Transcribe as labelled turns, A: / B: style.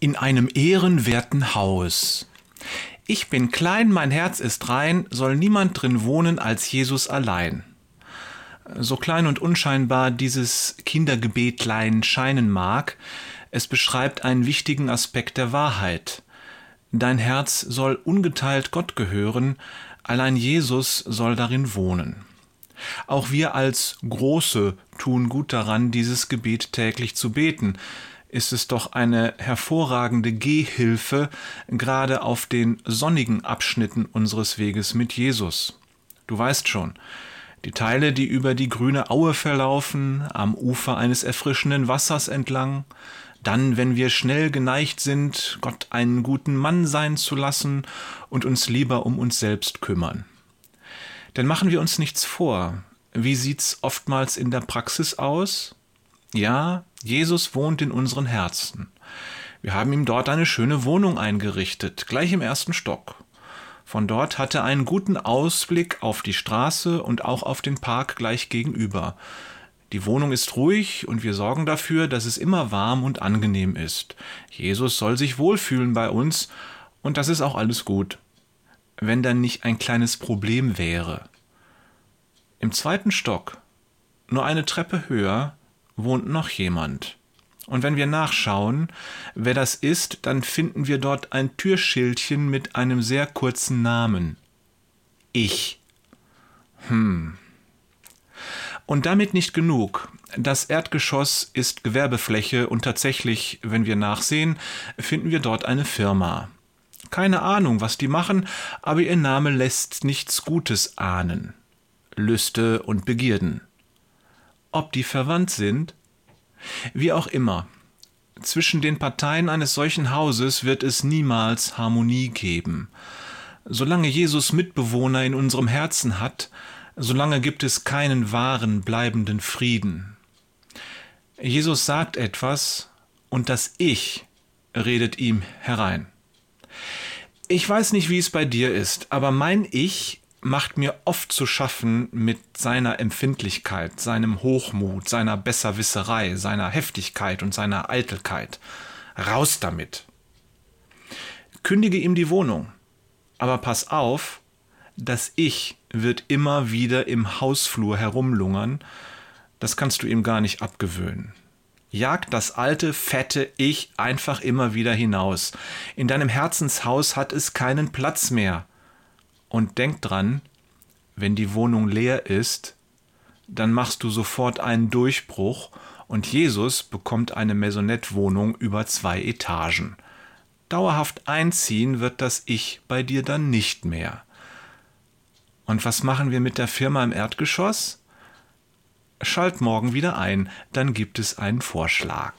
A: in einem ehrenwerten Haus. Ich bin klein, mein Herz ist rein, soll niemand drin wohnen als Jesus allein. So klein und unscheinbar dieses Kindergebetlein scheinen mag, es beschreibt einen wichtigen Aspekt der Wahrheit. Dein Herz soll ungeteilt Gott gehören, allein Jesus soll darin wohnen. Auch wir als Große tun gut daran, dieses Gebet täglich zu beten, ist es doch eine hervorragende Gehhilfe, gerade auf den sonnigen Abschnitten unseres Weges mit Jesus. Du weißt schon, die Teile, die über die grüne Aue verlaufen, am Ufer eines erfrischenden Wassers entlang, dann, wenn wir schnell geneigt sind, Gott einen guten Mann sein zu lassen und uns lieber um uns selbst kümmern. Denn machen wir uns nichts vor, wie sieht's oftmals in der Praxis aus? Ja, Jesus wohnt in unseren Herzen. Wir haben ihm dort eine schöne Wohnung eingerichtet, gleich im ersten Stock. Von dort hat er einen guten Ausblick auf die Straße und auch auf den Park gleich gegenüber. Die Wohnung ist ruhig und wir sorgen dafür, dass es immer warm und angenehm ist. Jesus soll sich wohlfühlen bei uns und das ist auch alles gut. Wenn dann nicht ein kleines Problem wäre. Im zweiten Stock, nur eine Treppe höher, wohnt noch jemand. Und wenn wir nachschauen, wer das ist, dann finden wir dort ein Türschildchen mit einem sehr kurzen Namen. Ich. Hm. Und damit nicht genug. Das Erdgeschoss ist Gewerbefläche und tatsächlich, wenn wir nachsehen, finden wir dort eine Firma. Keine Ahnung, was die machen, aber ihr Name lässt nichts Gutes ahnen. Lüste und Begierden. Ob die verwandt sind? Wie auch immer, zwischen den Parteien eines solchen Hauses wird es niemals Harmonie geben. Solange Jesus Mitbewohner in unserem Herzen hat, solange gibt es keinen wahren, bleibenden Frieden. Jesus sagt etwas und das Ich redet ihm herein. Ich weiß nicht, wie es bei dir ist, aber mein Ich macht mir oft zu schaffen mit seiner Empfindlichkeit, seinem Hochmut, seiner Besserwisserei, seiner Heftigkeit und seiner Eitelkeit. Raus damit. Kündige ihm die Wohnung, aber pass auf, das Ich wird immer wieder im Hausflur herumlungern, das kannst du ihm gar nicht abgewöhnen. Jag das alte, fette Ich einfach immer wieder hinaus. In deinem Herzenshaus hat es keinen Platz mehr. Und denk dran, wenn die Wohnung leer ist, dann machst du sofort einen Durchbruch und Jesus bekommt eine Maisonette-Wohnung über zwei Etagen. Dauerhaft einziehen wird das Ich bei dir dann nicht mehr. Und was machen wir mit der Firma im Erdgeschoss? Schalt morgen wieder ein, dann gibt es einen Vorschlag.